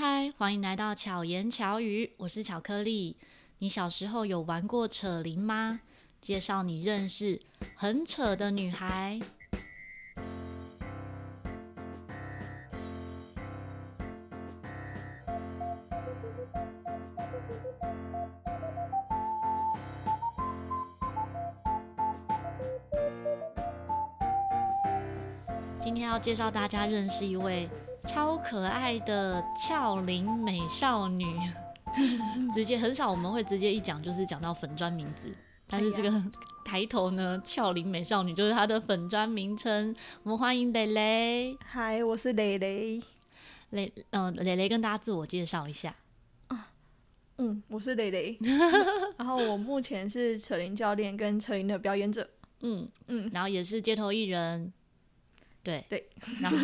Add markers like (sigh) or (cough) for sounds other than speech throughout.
嗨，欢迎来到巧言巧语，我是巧克力。你小时候有玩过扯铃吗？介绍你认识很扯的女孩。今天要介绍大家认识一位。超可爱的俏龄美少女，(laughs) 直接很少我们会直接一讲就是讲到粉砖名字，但是这个抬头呢，俏龄美少女就是她的粉砖名称。我们欢迎蕾蕾。嗨，我是蕾蕾。蕾，嗯、呃，蕾蕾跟大家自我介绍一下。嗯，我是蕾蕾。(laughs) 然后我目前是扯铃教练跟扯铃的表演者。嗯嗯，然后也是街头艺人。对对，(laughs) 然后。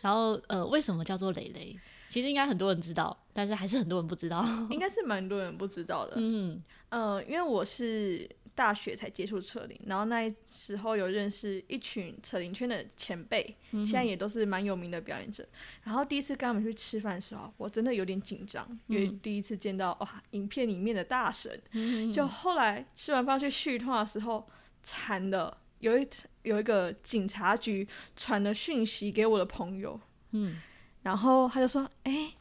然后，呃，为什么叫做蕾蕾？其实应该很多人知道，但是还是很多人不知道。(laughs) 应该是蛮多人不知道的。嗯，呃，因为我是大学才接触扯铃，然后那时候有认识一群扯铃圈的前辈，嗯、现在也都是蛮有名的表演者。然后第一次跟他们去吃饭的时候，我真的有点紧张，嗯、因为第一次见到哇，影片里面的大神。嗯、就后来吃完饭去续摊的时候，惨了。有一有一个警察局传了讯息给我的朋友，嗯，然后他就说：“哎、欸，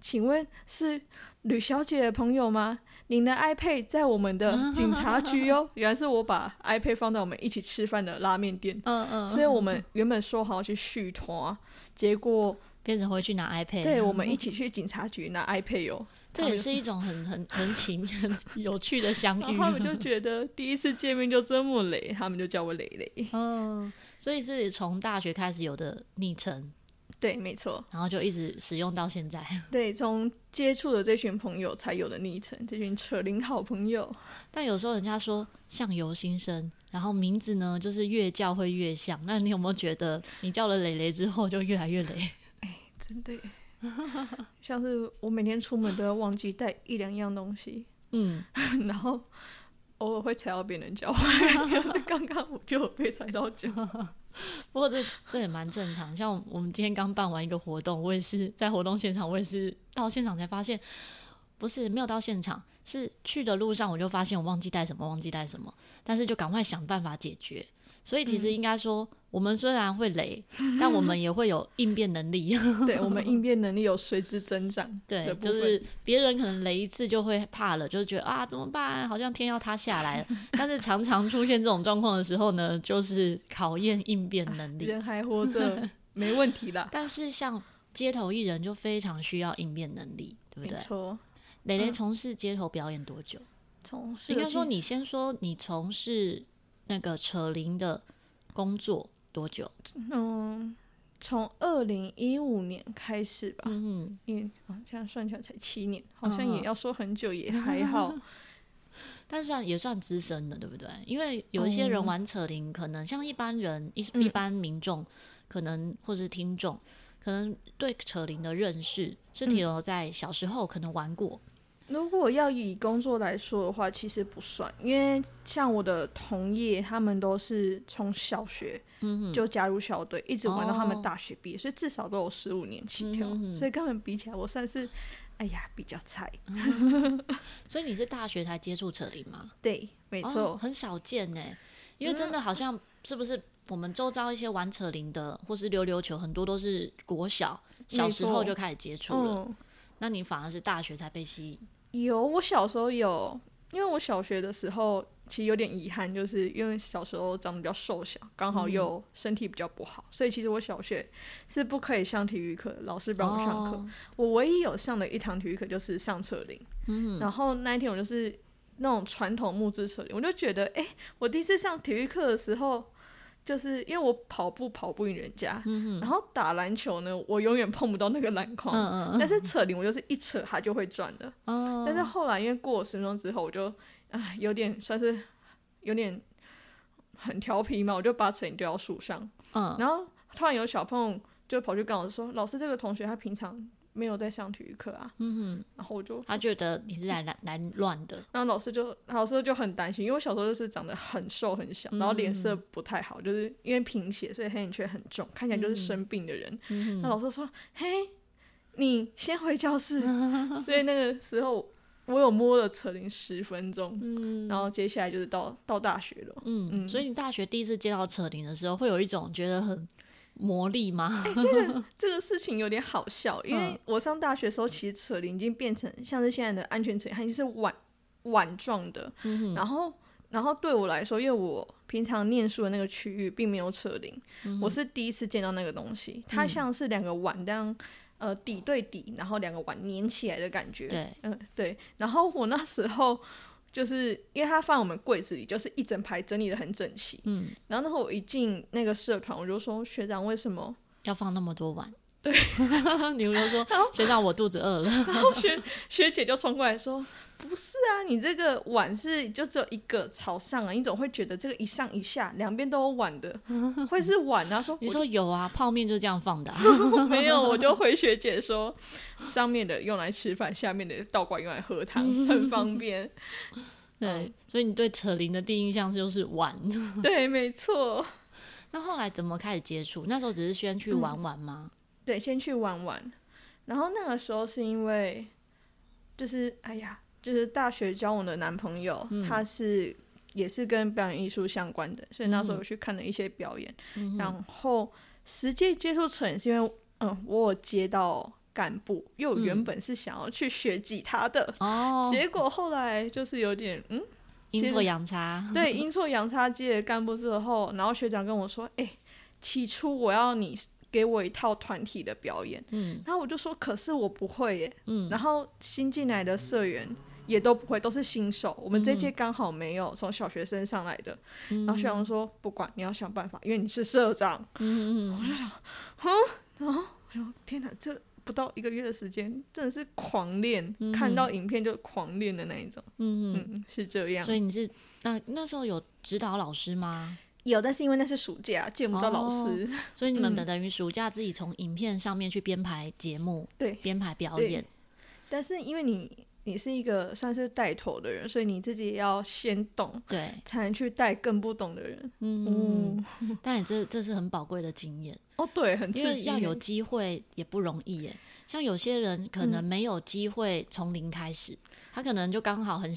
请问是吕小姐的朋友吗？您的 iPad 在我们的警察局哦。(laughs) ”原来是我把 iPad 放在我们一起吃饭的拉面店，嗯嗯，所以我们原本说好要去续团，结果变成回去拿 iPad，对，我们一起去警察局拿 iPad 哦。这也是一种很很很奇很有趣的相遇。(laughs) 然后他们就觉得第一次见面就这么雷，他们就叫我蕾蕾。嗯，所以是从大学开始有的昵称。对，没错。然后就一直使用到现在。(laughs) 对，从接触的这群朋友才有的昵称，这群扯铃好朋友。但有时候人家说相由心生，然后名字呢就是越叫会越像。那你有没有觉得你叫了蕾蕾之后就越来越雷？哎，真的。(laughs) 像是我每天出门都要忘记带一两样东西，嗯，(laughs) 然后偶尔会踩到别人脚，(laughs) 就是刚刚我就被踩到脚。不过这这也蛮正常。像我们今天刚办完一个活动，我也是在活动现场，我也是到现场才发现，不是没有到现场，是去的路上我就发现我忘记带什么，忘记带什么，但是就赶快想办法解决。所以其实应该说，我们虽然会雷，(laughs) 嗯、但我们也会有应变能力。对，我们 (laughs) 应变能力有随之增长。对，就是别人可能雷一次就会怕了，就是觉得啊怎么办？好像天要塌下来了。但是常常出现这种状况的时候呢，就是考验应变能力。人还活着，(laughs) 没问题啦。但是像街头艺人就非常需要应变能力，对不对？没错。蕾蕾从事街头表演多久？从事应该说，你先说你从事。那个扯铃的工作多久？嗯，从二零一五年开始吧。嗯，因为啊，这样算起来才七年，好像也要说很久也还好，嗯、(laughs) 但是算也算资深的，对不对？因为有一些人玩扯铃，可能像一般人一一般民众，可能或是听众，可能对扯铃的认识是停留在小时候可能玩过。如果要以工作来说的话，其实不算，因为像我的同业，他们都是从小学就加入校队，嗯、一直玩到他们大学毕业，哦、所以至少都有十五年起跳，嗯、所以跟他们比起来，我算是，哎呀，比较菜。嗯、(laughs) 所以你是大学才接触扯铃吗？对，没错、哦，很少见呢，因为真的好像是不是我们周遭一些玩扯铃的，或是溜溜球，很多都是国小小时候就开始接触了。嗯那你反而是大学才被吸引？有，我小时候有，因为我小学的时候其实有点遗憾，就是因为小时候长得比较瘦小，刚好又身体比较不好，嗯、所以其实我小学是不可以上体育课，老师不让我上课。哦、我唯一有上的一堂体育课就是上车铃，嗯，然后那一天我就是那种传统木质车铃，我就觉得，哎、欸，我第一次上体育课的时候。就是因为我跑步跑不赢人家，嗯、然后打篮球呢，我永远碰不到那个篮筐。嗯嗯，但是扯铃，我就是一扯它就会转的。嗯、但是后来因为过了十分钟之后，我就啊有点算是有点很调皮嘛，我就把扯铃丢到树上。嗯、然后突然有小朋友就跑去跟老师说：“老师，这个同学他平常。”没有在上体育课啊，嗯哼，然后我就他觉得你是来来来乱的，然后老师就老师就很担心，因为我小时候就是长得很瘦很小，然后脸色不太好，嗯、就是因为贫血，所以黑眼圈很重，看起来就是生病的人。嗯、那老师说：“嘿，你先回教室。(laughs) 所以那个时候我有摸了扯铃十分钟，嗯，然后接下来就是到到大学了，嗯嗯。所以你大学第一次接到扯铃的时候，会有一种觉得很魔力吗？欸、这个这个事情有点好笑，因为我上大学的时候，其实扯铃已经变成像是现在的安全扯铃，它已经是碗碗状的，嗯，然后。然后对我来说，因为我平常念书的那个区域并没有扯铃，嗯，我是第一次见到那个东西。它像是两个碗这样，呃，底对底，然后两个碗粘起来的感觉。对，嗯、呃，对。然后我那时候就是因为它放我们柜子里，就是一整排整理的很整齐。嗯。然后那时候我一进那个社团，我就说学长为什么要放那么多碗？对，(laughs) 你们就说学长我肚子饿了。然后学学姐就冲过来说。不是啊，你这个碗是就只有一个朝上啊，你总会觉得这个一上一下两边都有碗的，(laughs) 会是碗啊？说你说有啊，泡面就这样放的、啊，(laughs) 没有，我就回学姐说，上面的用来吃饭，下面的倒过来用来喝汤，(laughs) 很方便。对，所以你对扯铃的第一印象就是碗，对，没错。那后来怎么开始接触？那时候只是先去玩玩吗？嗯、对，先去玩玩，然后那个时候是因为，就是哎呀。就是大学交往的男朋友，嗯、他是也是跟表演艺术相关的，所以那时候我去看了一些表演。嗯、然后实际接触扯铃是因为，嗯，我有接到干部，因为我原本是想要去学吉他的，哦、结果后来就是有点嗯阴错阳差，对，阴错阳差接了干部之后，然后学长跟我说，哎、欸，起初我要你给我一套团体的表演，嗯，然后我就说，可是我不会耶，嗯，然后新进来的社员。也都不会，都是新手。我们这届刚好没有从小学生上来的。嗯、然后学长说：“不管，你要想办法，因为你是社长。嗯”嗯，我就想，哼，然后我说：“天哪，这不到一个月的时间，真的是狂练，嗯、看到影片就狂练的那一种。嗯”嗯嗯，是这样。所以你是那那时候有指导老师吗？有，但是因为那是暑假，见不到老师，哦、所以你们等于暑假自己从影片上面去编排节目，对，编排表演。但是因为你。你是一个算是带头的人，所以你自己也要先懂，对，才能去带更不懂的人。嗯，嗯，(laughs) 但你这这是很宝贵的经验哦，对，很刺激，因为要有机会也不容易耶。像有些人可能没有机会从零开始，嗯、他可能就刚好很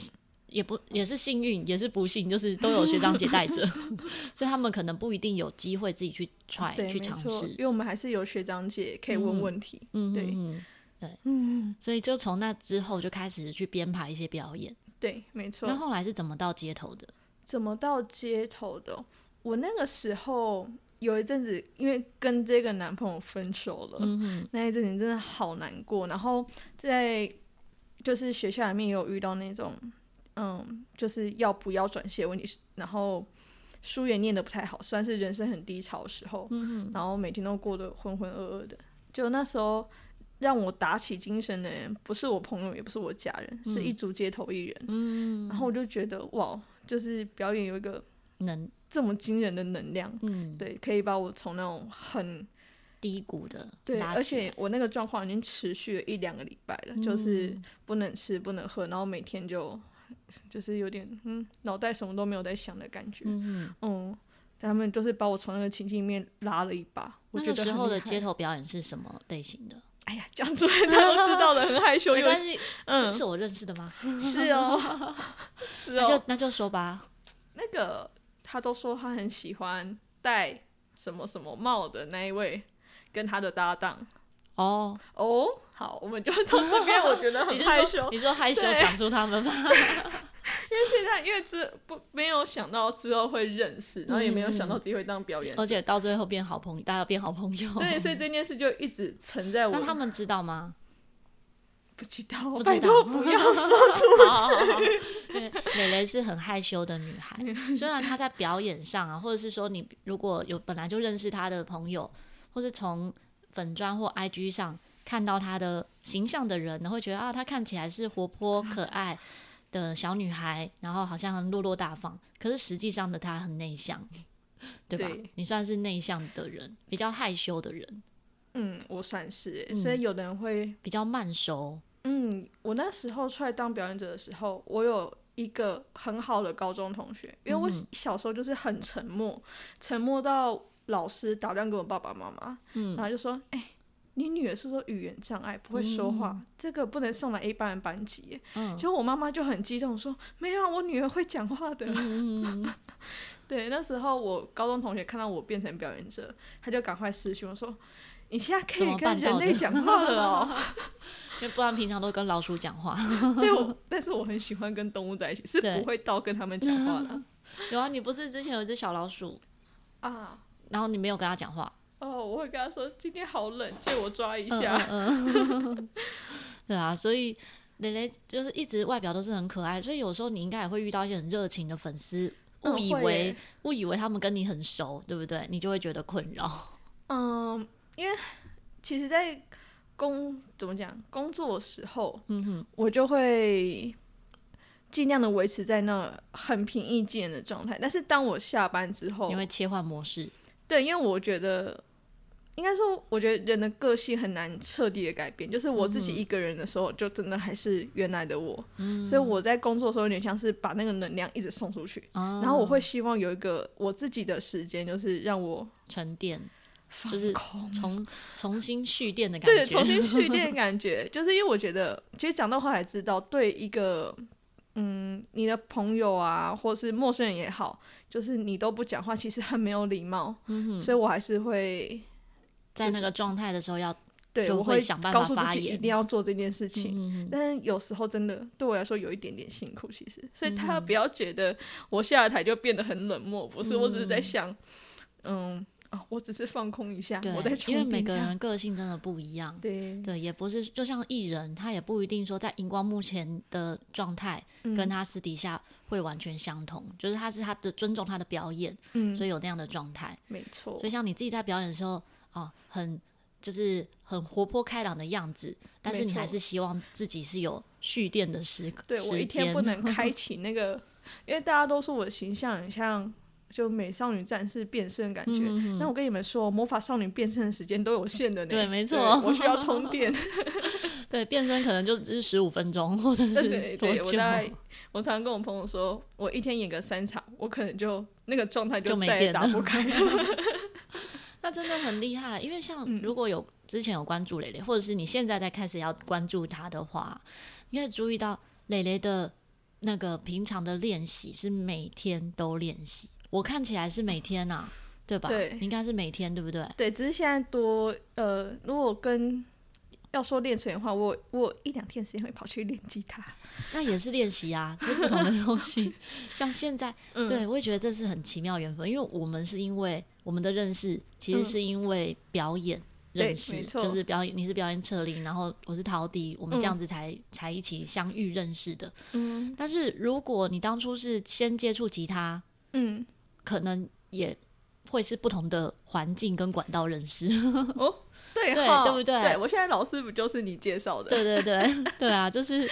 也不也是幸运，也是不幸，就是都有学长姐带着，(laughs) 所以他们可能不一定有机会自己去 try 去尝试。因为我们还是有学长姐可以问问题，嗯，对。嗯对，嗯，所以就从那之后就开始去编排一些表演。对，没错。那后来是怎么到街头的？怎么到街头的？我那个时候有一阵子，因为跟这个男朋友分手了，嗯哼，那一阵子真的好难过。然后在就是学校里面也有遇到那种，嗯，就是要不要转系的问题，然后书也念得不太好，算是人生很低潮的时候，嗯哼，然后每天都过得浑浑噩噩的。就那时候。让我打起精神的人不是我朋友，也不是我家人，嗯、是一组街头艺人。嗯，然后我就觉得哇，就是表演有一个能这么惊人的能量，嗯，对，可以把我从那种很低谷的对，而且我那个状况已经持续了一两个礼拜了，嗯、就是不能吃不能喝，然后每天就就是有点嗯，脑袋什么都没有在想的感觉。嗯嗯，他们就是把我从那个情境里面拉了一把。我觉得那个时候的街头表演是什么类型的？哎呀，讲出来他都知道了，很害羞。(laughs) 没关系，嗯，是我认识的吗？是哦，(laughs) 是哦，那就那就说吧。那个他都说他很喜欢戴什么什么帽的那一位，跟他的搭档。哦哦，好，我们就从这边，(laughs) 我觉得很害羞。你说害羞讲出他们吧。因为现在，因为之不没有想到之后会认识，然后也没有想到自己会当表演、嗯，而且到最后变好朋友，大家变好朋友。对，所以这件事就一直存在我。那他们知道吗？不知道，不知道，不要说出去。(laughs) 好好好，对，蕾蕾是很害羞的女孩，虽然她在表演上啊，或者是说你如果有本来就认识她的朋友，或是从粉砖或 IG 上看到她的形象的人，会觉得啊，她看起来是活泼可爱。的小女孩，然后好像很落落大方，可是实际上的她很内向，(laughs) 对吧？对，你算是内向的人，比较害羞的人。嗯，我算是，所以有的人会、嗯、比较慢熟。嗯，我那时候出来当表演者的时候，我有一个很好的高中同学，因为我小时候就是很沉默，沉默到老师打电话给我爸爸妈妈，嗯，然后就说：“哎、欸，你女儿是说语言障碍，不会说话，嗯、这个不能送来一般的班级。嗯，结果我妈妈就很激动说：“没有，我女儿会讲话的。嗯” (laughs) 对，那时候我高中同学看到我变成表演者，他就赶快私讯我说：“你现在可以跟人类讲话了哦。(laughs) ”因为不然平常都跟老鼠讲话。(laughs) 对，我但是我很喜欢跟动物在一起，是不会到跟他们讲话的。有啊，你不是之前有一只小老鼠啊？然后你没有跟他讲话？哦，我会跟他说：“今天好冷，借我抓一下。嗯”嗯、(laughs) (laughs) 对啊，所以蕾蕾就是一直外表都是很可爱，所以有时候你应该也会遇到一些很热情的粉丝，误以为误、嗯、以为他们跟你很熟，对不对？你就会觉得困扰。嗯，因为其实，在工怎么讲工作的时候，嗯哼，我就会。尽量的维持在那很平易近人的状态，但是当我下班之后，你会切换模式。对，因为我觉得，应该说，我觉得人的个性很难彻底的改变。就是我自己一个人的时候，就真的还是原来的我。嗯，所以我在工作的时候，有点像是把那个能量一直送出去。嗯，然后我会希望有一个我自己的时间，就是让我沉淀，就是重重新蓄电的感觉。对，重新蓄电的 (laughs) 感觉，就是因为我觉得，其实讲到后来知道，对一个。嗯，你的朋友啊，或是陌生人也好，就是你都不讲话，其实很没有礼貌。所以我还是会在那个状态的时候要，对，我会想办法告诉自己一定要做这件事情。嗯，但是有时候真的对我来说有一点点辛苦，其实，所以他不要觉得我下了台就变得很冷漠，不是，我只是在想，嗯。哦，我只是放空一下，我在。因为每个人个性真的不一样，对对，也不是就像艺人，他也不一定说在荧光幕前的状态跟他私底下会完全相同，嗯、就是他是他的尊重他的表演，嗯，所以有那样的状态，没错。所以像你自己在表演的时候，哦，很就是很活泼开朗的样子，但是你还是希望自己是有蓄电的时刻。对，我一天不能 (laughs) 开启那个，因为大家都说我的形象很像。就美少女战士变身感觉，那、嗯、我跟你们说，魔法少女变身的时间都有限的呢。(laughs) 对，没错，我需要充 (laughs) 电。对，变身可能就只是十五分钟，或者是对，我在，我常常跟我朋友说，我一天演个三场，我可能就那个状态就再也打不开了。那真的很厉害，因为像如果有之前有关注蕾蕾，或者是你现在在开始要关注她的话，你会注意到蕾蕾的那个平常的练习是每天都练习。我看起来是每天呐、啊，对吧？对，应该是每天，对不对？对，只是现在多呃，如果跟要说练成的话，我我一两天时间会跑去练吉他，那也是练习啊，(laughs) 是不同的东西。像现在，嗯、对我也觉得这是很奇妙缘分，因为我们是因为我们的认识，其实是因为表演认识，嗯、就是表演，你是表演扯铃，然后我是陶笛，我们这样子才、嗯、才一起相遇认识的。嗯，但是如果你当初是先接触吉他，嗯。可能也会是不同的环境跟管道认识哦，对对对不对？对，我现在老师不就是你介绍的？对对对对啊，就是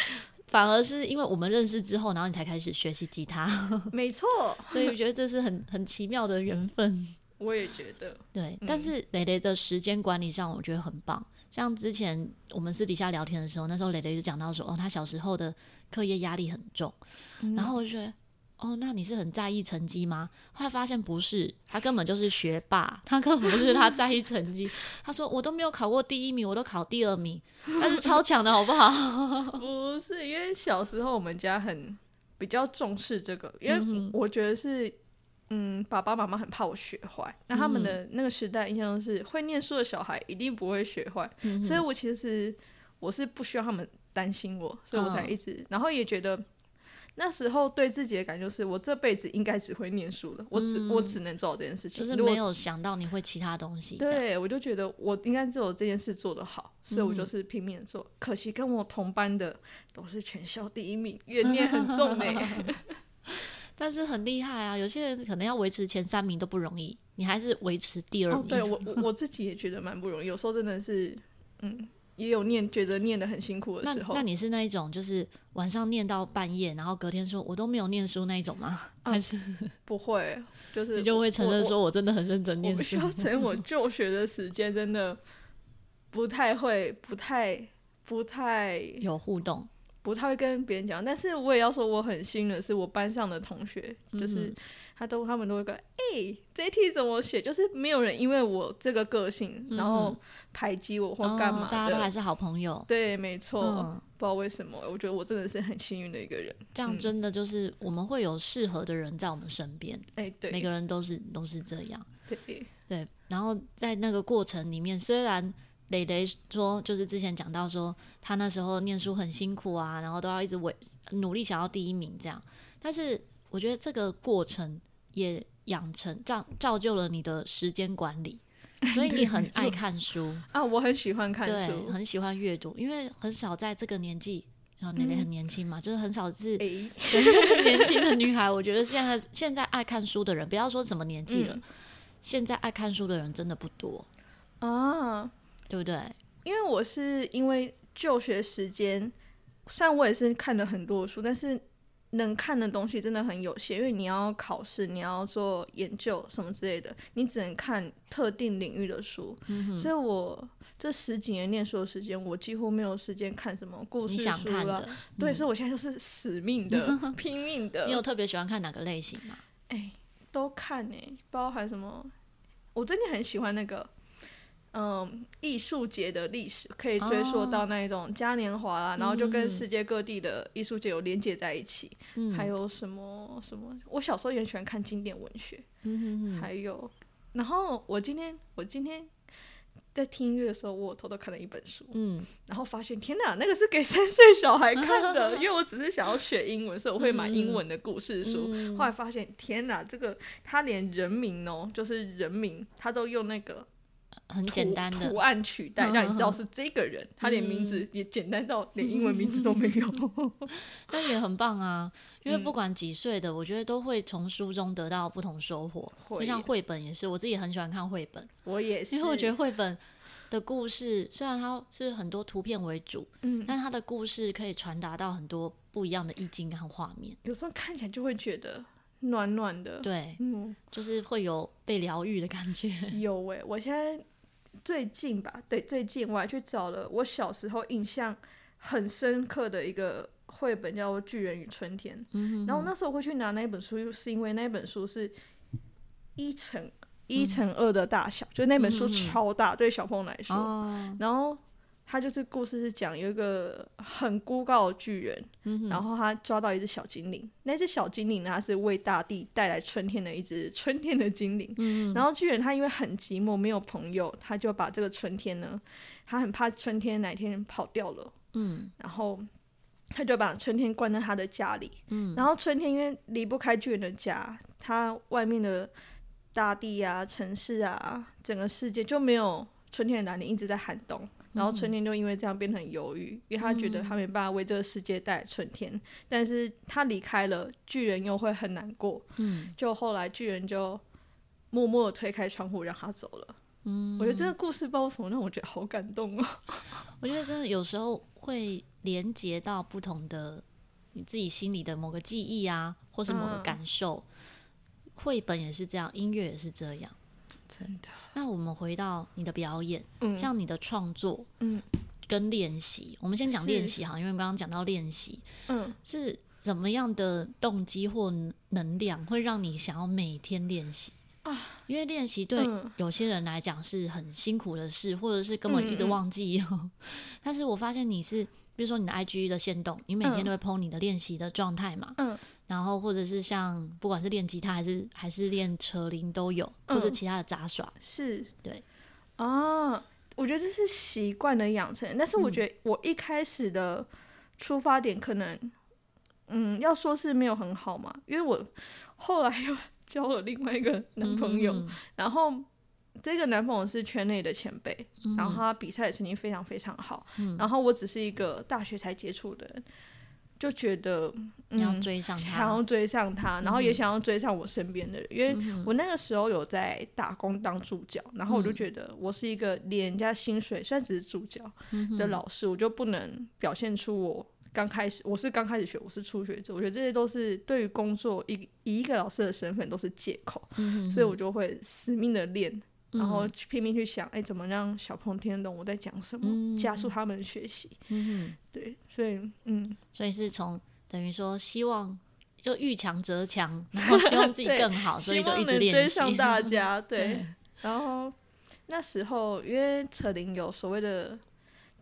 反而是因为我们认识之后，然后你才开始学习吉他，没错。(laughs) 所以我觉得这是很很奇妙的缘分。我也觉得，对。嗯、但是蕾蕾的时间管理上，我觉得很棒。像之前我们私底下聊天的时候，那时候蕾蕾就讲到说，哦，她小时候的课业压力很重，嗯、然后我就觉得。哦，那你是很在意成绩吗？后来发现不是，他根本就是学霸，他根本不是他在意成绩。他说我都没有考过第一名，我都考第二名，但是超强的好不好？不是，因为小时候我们家很比较重视这个，因为我觉得是，嗯，爸爸妈妈很怕我学坏。那他们的那个时代印象是，会念书的小孩一定不会学坏，嗯、所以我其实我是不需要他们担心我，所以我才一直，嗯、然后也觉得。那时候对自己的感觉就是我这辈子应该只会念书了，嗯、我只我只能做这件事情，就是没有想到你会其他东西。对，我就觉得我应该只有这件事做得好，所以我就是拼命做。嗯、可惜跟我同班的都是全校第一名，怨念很重哎、欸。(laughs) 但是很厉害啊，有些人可能要维持前三名都不容易，你还是维持第二名。哦、对我我自己也觉得蛮不容易，有时候真的是嗯。也有念觉得念得很辛苦的时候。那，那你是那一种，就是晚上念到半夜，然后隔天说我都没有念书那一种吗？啊、还是 (laughs) 不会？就是你就会承认说我真的很认真念书。我需要承认我就学的时间真的不太会，不太不太有互动。不太会跟别人讲，但是我也要说我很幸运的是，我班上的同学就是。嗯他都他们都会跟，哎、欸，这一题怎么写？就是没有人因为我这个个性，嗯、然后排挤我或干嘛的、哦。大家都还是好朋友。对，没错、嗯。不知道为什么，我觉得我真的是很幸运的一个人。这样真的就是我们会有适合的人在我们身边。哎、欸，对，每个人都是都是这样。对对。然后在那个过程里面，虽然蕾蕾说，就是之前讲到说，他那时候念书很辛苦啊，然后都要一直为努力想要第一名这样，但是。我觉得这个过程也养成造造就了你的时间管理，所以你很 (laughs) 爱看书啊。我很喜欢看书，对，很喜欢阅读，因为很少在这个年纪，然后蕾蕾很年轻嘛，嗯、就是很少是、欸、(laughs) 年轻的女孩。我觉得现在现在爱看书的人，不要说什么年纪了、嗯，现在爱看书的人真的不多啊，对不对？因为我是因为就学时间，虽然我也是看了很多书，但是。能看的东西真的很有限，因为你要考试，你要做研究什么之类的，你只能看特定领域的书。嗯、所以我这十几年念书的时间，我几乎没有时间看什么故事书了、嗯。对，所以我现在就是死命的、(laughs) 拼命的。你有特别喜欢看哪个类型吗？哎、欸，都看哎、欸，包含什么？我真的很喜欢那个。嗯，艺术节的历史可以追溯到那一种嘉年华啦、哦，然后就跟世界各地的艺术节有连接在一起、嗯。还有什么什么？我小时候也很喜欢看经典文学。嗯哼哼。还有，然后我今天我今天在听音乐的时候，我偷偷看了一本书。嗯。然后发现，天哪，那个是给三岁小孩看的，(laughs) 因为我只是想要学英文，所以我会买英文的故事书。嗯、后来发现，天哪，这个他连人名哦，就是人名，他都用那个。很简单的图案取代，让你知道是这个人。嗯、他连名字也简单到连英文名字都没有，那、嗯、也很棒啊！因为不管几岁的，我觉得都会从书中得到不同收获。就像绘本也是，我自己很喜欢看绘本。我也是，因为我觉得绘本的故事虽然它是很多图片为主，嗯，但它的故事可以传达到很多不一样的意境和画面。有时候看起来就会觉得。暖暖的，对，嗯，就是会有被疗愈的感觉。(laughs) 有诶、欸，我现在最近吧，对，最近我还去找了我小时候印象很深刻的一个绘本，叫做《巨人与春天》。然后那时候会去拿那本书，是因为那本书是一乘一乘二的大小，嗯，就那本书超大，嗯，对小朋友来说。哦。然后。他就是故事是讲有一个很孤高的巨人，嗯，然后他抓到一只小精灵。那只小精灵呢，他是为大地带来春天的一只春天的精灵。嗯，然后巨人他因为很寂寞，没有朋友，他就把这个春天呢，他很怕春天哪天跑掉了。嗯，然后他就把春天关在他的家里。嗯，然后春天因为离不开巨人的家，他外面的大地啊、城市啊、整个世界就没有春天的来临，一直在寒冬。然后春天就因为这样变得很忧郁，因为他觉得他没办法为这个世界带来春天，嗯、但是他离开了，巨人又会很难过。嗯，就后来巨人就默默地推开窗户让他走了。嗯，我觉得这个故事不知道为什么让我觉得好感动哦。(laughs) 我觉得真的有时候会连接到不同的你自己心里的某个记忆啊，或是某个感受。嗯、绘本也是这样，音乐也是这样。真的。那我们回到你的表演，嗯、像你的创作，嗯，跟练习，我们先讲练习哈，因为刚刚讲到练习，嗯，是怎么样的动机或能量会让你想要每天练习啊？因为练习对有些人来讲是很辛苦的事，或者是根本一直忘记。嗯 (laughs) 嗯但是我发现你是，比如说你的 IG 的限动，你每天都会 po 你的练习的状态嘛，嗯。然后，或者是像不管是练吉他还是还是练扯铃都有，或者其他的杂耍，嗯、是对啊。我觉得这是习惯的养成，但是我觉得我一开始的出发点可能，嗯，嗯要说是没有很好嘛，因为我 (laughs) 后来又 (laughs) 交了另外一个男朋友，嗯、(laughs) 然后这个男朋友是圈内的前辈，嗯、然后他比赛的成绩非常非常好，嗯，然后我只是一个大学才接触的人。就觉得、嗯、要追上他，想要追上他，然后也想要追上我身边的人、嗯，因为我那个时候有在打工当助教，嗯、然后我就觉得我是一个连人家薪水，虽然只是助教的老师、嗯，我就不能表现出我刚开始我是刚开始学，我是初学者，我觉得这些都是对于工作以以一个老师的身份都是借口、嗯，所以我就会死命的练。然后去拼命去想，哎、欸，怎么让小朋友听得懂我在讲什么，嗯、加速他们的学习。嗯，对，所以嗯，所以是从等于说希望就遇强则强，然后希望自己 (laughs) 更好，所以就一直练习，追上大家。对，对 (laughs) 然后那时候因为扯铃有所谓的。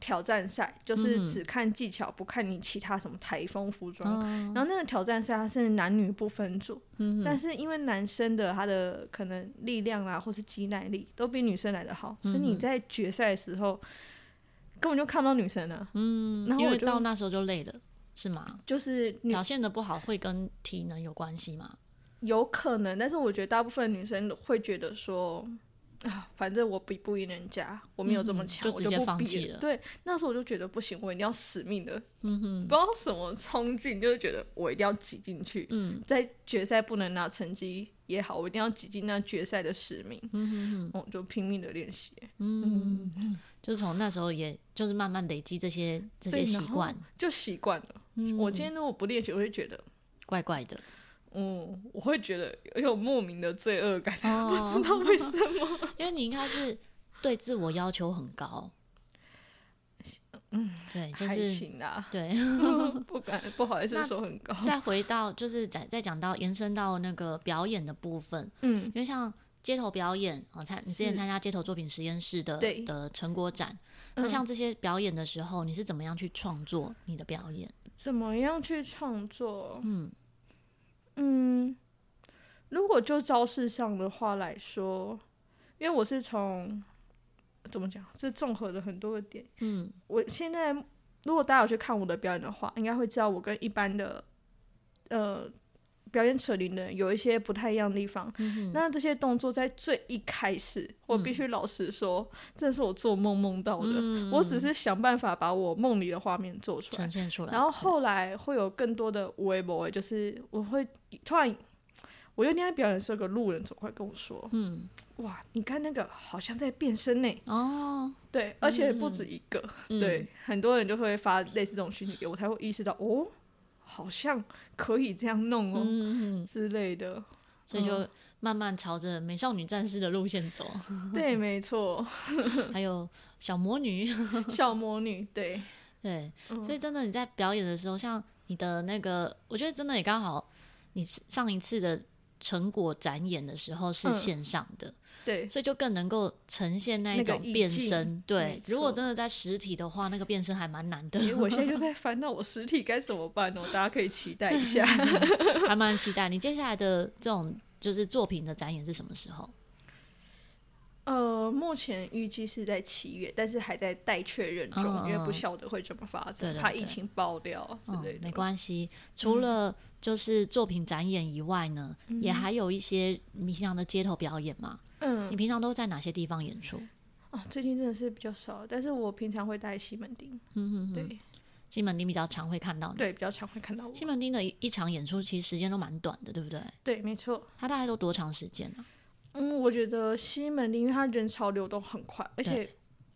挑战赛就是只看技巧，嗯、不看你其他什么台风服装。嗯、然后那个挑战赛它是男女不分组，嗯、但是因为男生的他的可能力量啊，或是肌耐力都比女生来得好，嗯、所以你在决赛的时候根本就看不到女生了。嗯，然后我到那时候就累了，是吗？就是表现的不好会跟体能有关系吗？有可能，但是我觉得大部分女生会觉得说。啊，反正我比不赢人家，我没有这么强，嗯、我就不比了。对，那时候我就觉得不行，我一定要死命的，嗯哼，不知道什么冲劲，就是觉得我一定要挤进去。嗯，在决赛不能拿成绩也好，我一定要挤进那决赛的十名。嗯哼哼，我就拼命的练习。嗯，嗯就是从那时候，也就是慢慢累积这些这些习惯，就习惯了。嗯，我今天如果不练习，我会觉得怪怪的。嗯，我会觉得有莫名的罪恶感，哦、不知道为什么。(laughs) 因为你应该是对自我要求很高。嗯，对，就是还行啊。对，(laughs) 不敢不好意思说很高。再回到就是再再讲到延伸到那个表演的部分，嗯，因为像街头表演啊，参你之前参加街头作品实验室的的成果展，那像这些表演的时候，你是怎么样去创作你的表演？怎么样去创作？嗯。嗯，如果就招式上的话来说，因为我是从怎么讲，这综合了很多个点。嗯，我现在如果大家有去看我的表演的话，应该会知道我跟一般的呃表演扯铃的人有一些不太一样的地方。嗯。那这些动作在最一开始，我必须老实说，这是我做梦梦到的。嗯。我只是想办法把我梦里的画面做出来，呈现出来。然后后来会有更多的微博，就是我会。突然，我有一天在表演的时候，个路人走过来跟我说：“嗯，哇，你看那个好像在变身呢。”哦，对，而且不止一个，嗯、对，很多人就会发类似这种讯息给我，才会意识到哦，好像可以这样弄哦、嗯、之类的，所以就慢慢朝着美少女战士的路线走。对，没错，(laughs) 还有小魔女，(laughs) 小魔女，对。对，所以真的你在表演的时候，像你的那个，我觉得真的也刚好。你上一次的成果展演的时候是线上的，嗯、对，所以就更能够呈现那一种变身。对，如果真的在实体的话，那个变身还蛮难的。我现在就 (laughs) 在烦恼，我实体该怎么办哦？大家可以期待一下，(laughs) 还蛮期待。你接下来的这种就是作品的展演是什么时候？呃，目前预计是在七月，但是还在待确认中，嗯、因为不晓得会怎么发展，怕疫情爆掉之类的。嗯、没关系，除了就是作品展演以外呢，嗯、也还有一些你平常的街头表演嘛。嗯，你平常都在哪些地方演出？啊，最近真的是比较少，但是我平常会在西门町。嗯哼哼，对，西门町比较常会看到你。对，比较常会看到我。西门町的一一场演出其实时间都蛮短的，对不对？对，没错。它大概都多长时间呢？嗯，我觉得西门町，因为它人潮流动很快，而且，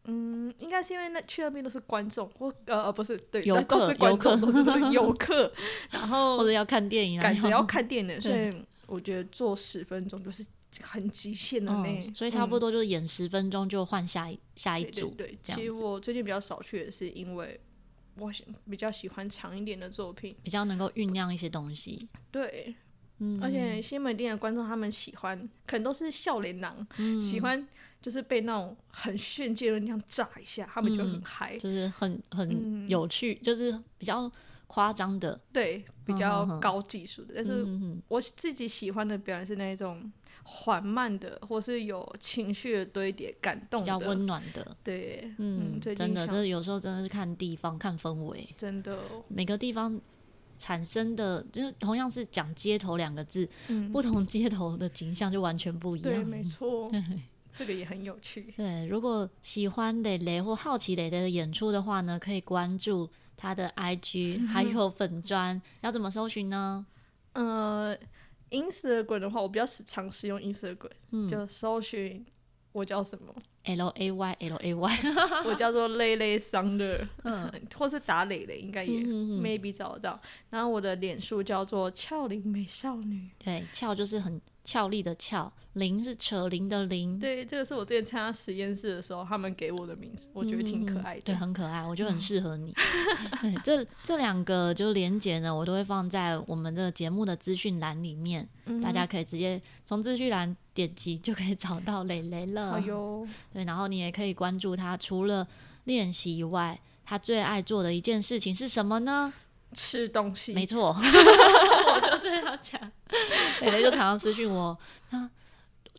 嗯，应该是因为那去那边都是观众，或呃呃不是，对，游客都是观众，客都是游客，然后或者要看电影，赶着要看电影，所以我觉得做十分钟就是很极限的那、嗯，所以差不多就是演十分钟就换下一、嗯、下一组。对，对，对，其实我最近比较少去也是因为我比较喜欢长一点的作品，比较能够酝酿一些东西。对。嗯，而且西门町的观众他们喜欢，可能都是笑脸郎，嗯、喜欢就是被那种很炫技的那样炸一下，他们就很嗨、嗯，就是很很有趣，嗯、就是比较夸张的，对，比较高技术的。嗯、但是我自己喜欢的表演是那种缓慢的，或是有情绪的堆叠、感动的、比较温暖的。对，嗯，嗯真的，就是有时候真的是看地方、看氛围，真的。每个地方。产生的就是同样是讲街头两个字，嗯、不同街头的景象就完全不一样。对，没错，这个也很有趣。(laughs) 对，如果喜欢蕾蕾或好奇蕾蕾的演出的话呢，可以关注他的 IG，、嗯、还有粉专，要怎么搜寻呢？呃，Instagram 的话，我比较常使用 Instagram，、嗯、就搜寻。我叫什么？L A Y L A Y，(laughs) 我叫做累累桑的，(laughs) 嗯，或是打磊磊应该也 maybe 找得到。然后我的脸书叫做俏龄美少女，对，俏就是很俏丽的俏，铃是扯铃的铃。对，这个是我之前参加实验室的时候，他们给我的名字，我觉得挺可爱的。嗯、对，很可爱，我觉得很适合你。(laughs) 这这两个就连接呢，我都会放在我们的节目的资讯栏里面，嗯、大家可以直接从资讯栏点击就可以找到蕾蕾了。哎呦，对，然后你也可以关注他，除了练习以外，他最爱做的一件事情是什么呢？吃东西，没错，(laughs) 我就这样讲。蕾蕾就常常私讯我，啊，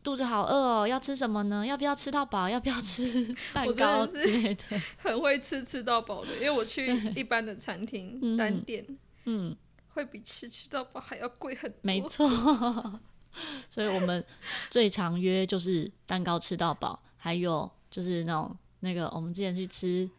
肚子好饿哦，要吃什么呢？要不要吃到饱？要不要吃 (laughs) 蛋糕之类的？(laughs) 很会吃吃到饱的，因为我去 (laughs) 一般的餐厅单店，嗯，会比吃吃到饱还要贵很多。没错，所以我们最常约就是蛋糕吃到饱，还有就是那种那个我们之前去吃，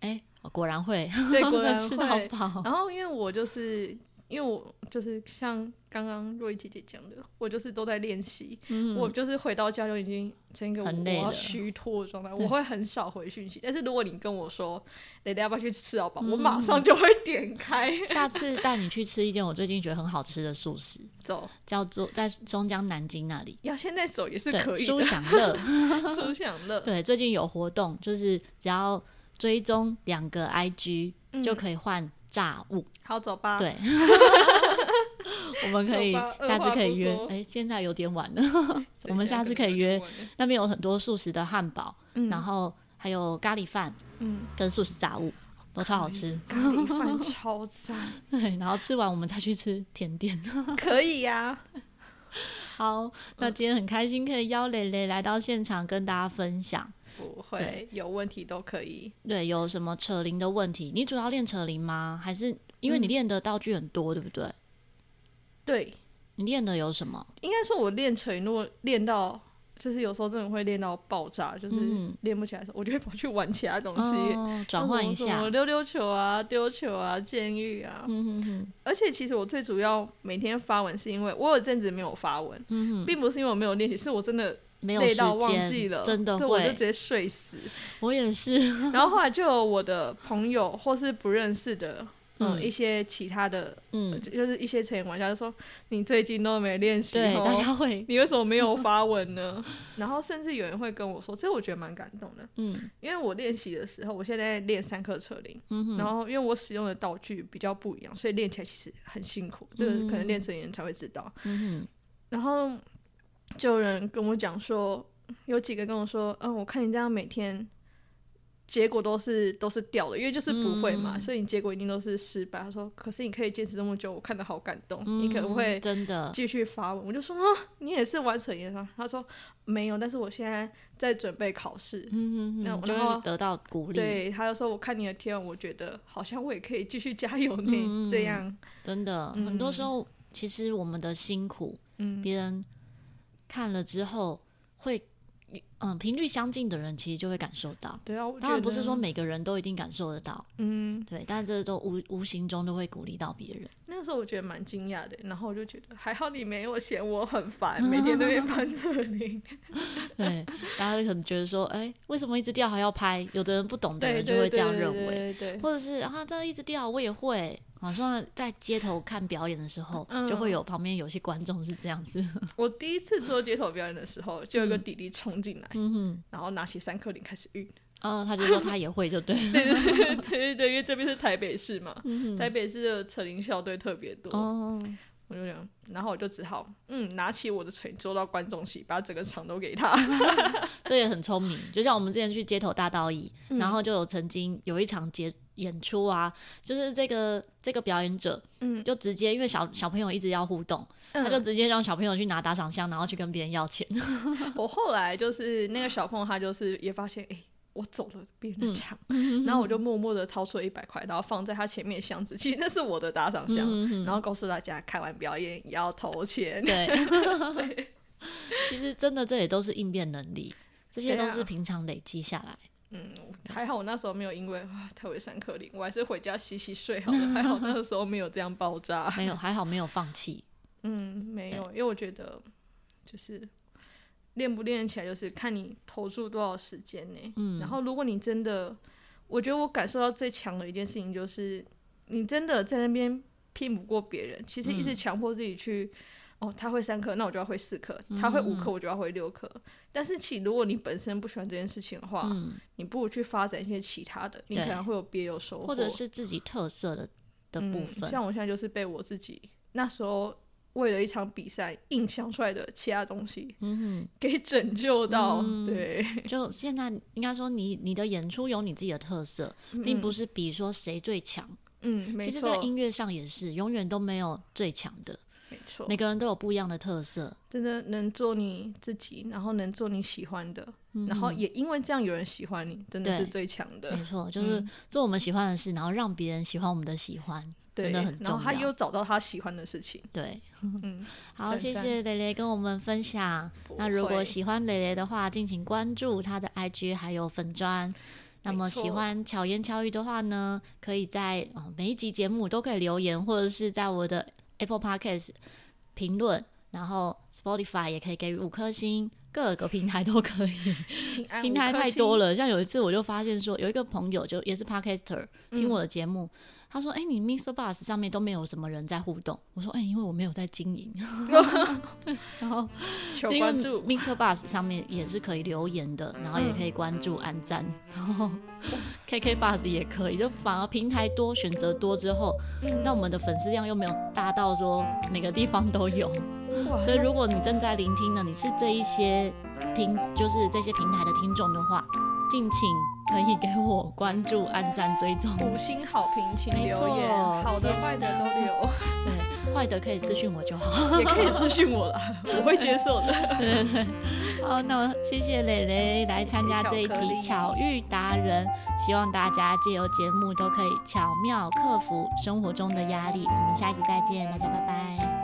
哎。果然会，对，果然会吃到饱。然后因为我就是，因为我就是像刚刚若依姐姐讲的，我就是都在练习。嗯，我就是回到家就已经成一个我要虚脱的状态，我会很少回讯息。但是如果你跟我说，蕾蕾要不要去吃到饱，我马上就会点开。下次带你去吃一间我最近觉得很好吃的素食，走，叫做在松江南京那里。要现在走也是可以的。书享乐，(laughs) 书享乐，对，最近有活动，就是只要。追踪两个 IG、嗯、就可以换炸物，好走吧？对，(laughs) 我们可以下次可以约。哎、欸，现在有点晚了，我们下次可以约。那边有很多素食的汉堡，嗯、然后还有咖喱饭，嗯，跟素食炸物都超好吃，咖喱饭超赞。(laughs) 对，然后吃完我们再去吃甜点，可以呀、啊。(laughs) 好，那今天很开心可以邀蕾蕾来到现场跟大家分享。不会有问题都可以。对，有什么扯铃的问题？你主要练扯铃吗？还是因为你练的道具很多，嗯、对不对？对，你练的有什么？应该说我练扯铃，如果练到就是有时候真的会练到爆炸，就是练不起来的时候，我就会跑去玩其他东西，(laughs) 转换、哦、一下，溜溜球啊、丢球啊、监狱啊。嗯、哼哼而且其实我最主要每天发文，是因为我有阵子没有发文，嗯、哼并不是因为我没有练习，是我真的。没有时间，忘记了，真的会，我就直接睡死。我也是。(laughs) 然后后来就有我的朋友或是不认识的，嗯，嗯一些其他的，嗯，就是一些成员玩家就说：“你最近都没练习，对，大家会，你为什么没有 (laughs) 发文呢？”然后甚至有人会跟我说，这我觉得蛮感动的，嗯，因为我练习的时候，我现在练三颗车铃，嗯哼，然后因为我使用的道具比较不一样，所以练起来其实很辛苦，这个可能练成员才会知道，嗯哼，然后。就有人跟我讲说，有几个跟我说，嗯，我看你这样每天，结果都是都是掉的，因为就是不会嘛，嗯、所以你结果一定都是失败。他说，可是你可以坚持这么久，我看得好感动。嗯、你可不会真的继续发文。我就说啊，你也是玩扯铃啊？他说没有，但是我现在在准备考试。嗯嗯嗯，然后就会得到鼓励。对，他就说，我看你的贴文，我觉得好像我也可以继续加油呢。嗯、这样真的，嗯、很多时候其实我们的辛苦，嗯，别人。看了之后会，嗯，频率相近的人其实就会感受到。对啊，当然不是说每个人都一定感受得到。嗯，对，但是这都无无形中都会鼓励到别人。那个时候我觉得蛮惊讶的，然后我就觉得还好你没有嫌我很烦，(laughs) 每天都在搬这里。对，大家可能觉得说，哎、欸，为什么一直掉还要拍？有的人不懂的人就会这样认为，对，对，对，对，对，对，或者是啊，这样一直掉我也会。好像在街头看表演的时候，嗯、就会有旁边有些观众是这样子。我第一次做街头表演的时候，就有个弟弟冲进来，嗯、哼然后拿起三颗铃开始运。嗯，他就说他也会，就对。对 (laughs) 对对对对，因为这边是台北市嘛，嗯、台北市的扯铃校队特别多。哦我就想，然后我就只好嗯，拿起我的锤，坐到观众席，把整个场都给他。(laughs) 这也很聪明，就像我们之前去街头大道艺，嗯、然后就有曾经有一场节演出啊，就是这个这个表演者，嗯，就直接因为小小朋友一直要互动，嗯、他就直接让小朋友去拿打赏箱，然后去跟别人要钱。(laughs) 我后来就是那个小朋友，他就是也发现，哎、欸。我走了别人的场，嗯、(laughs) 然后我就默默的掏出了一百块，然后放在他前面箱子。其实那是我的打赏箱，嗯、然后告诉大家，看完表演也要投钱。对，(laughs) 对其实真的这也都是应变能力，这些都是平常累积下来。嗯，还好我那时候没有因为特别三颗铃，我还是回家洗洗睡好了。还好那个时候没有这样爆炸，(laughs) 没有，还好没有放弃。嗯，没有，因为我觉得就是。练不练起来，就是看你投注多少时间呢？嗯，然后如果你真的，我觉得我感受到最强的一件事情就是，你真的在那边拼不过别人，其实一直强迫自己去，哦，他会三科，那我就要会四科；他会五科，我就要会六科。嗯、但是其如果你本身不喜欢这件事情的话，嗯、你不如去发展一些其他的，你可能会有别有收获，或者是自己特色的的部分。嗯、像我现在就是被我自己那时候。为了一场比赛，硬想出来的其他东西，嗯哼，给拯救到，嗯、对，(laughs) 就现在应该说你，你你的演出有你自己的特色，嗯、并不是比说谁最强，嗯，没错。其实，在音乐上也是，永远都没有最强的，没错。每个人都有不一样的特色，真的能做你自己，然后能做你喜欢的，嗯、然后也因为这样有人喜欢你，真的是最强的，没错。就是做我们喜欢的事，然后让别人喜欢我们的喜欢。真的很重要，然后他又找到他喜欢的事情。对，嗯，(laughs) 好，谢谢蕾蕾跟我们分享。那如果喜欢蕾蕾的话，敬请关注她的 IG 还有粉砖。那么喜欢巧言巧语的话呢，可以在哦每一集节目都可以留言，或者是在我的 Apple Podcast 评论，然后 Spotify 也可以给予五颗星，各个平台都可以。平台太多了，像有一次我就发现说，有一个朋友就也是 Podcaster 听我的节目。嗯他说：“哎、欸，你 MixerBox 上面都没有什么人在互动。”我说：“哎、欸，因为我没有在经营。(laughs) ”然后求关注 MixerBox 上面也是可以留言的，然后也可以关注、按赞，然后 KK Bus 也可以。就反而平台多、选择多之后，那我们的粉丝量又没有大到说每个地方都有。所以如果你正在聆听的，你是这一些听，就是这些平台的听众的话。敬请可以给我关注、按赞、追踪，五星好评，请留言，好的、坏的都留。(laughs) 对，坏的可以私讯我就好，(laughs) 也可以私讯我了，我会接受的。对对对，好，那我谢谢蕾蕾来参加这一集巧遇达人，希望大家借由节目都可以巧妙克服生活中的压力。我们下一集再见，大家拜拜。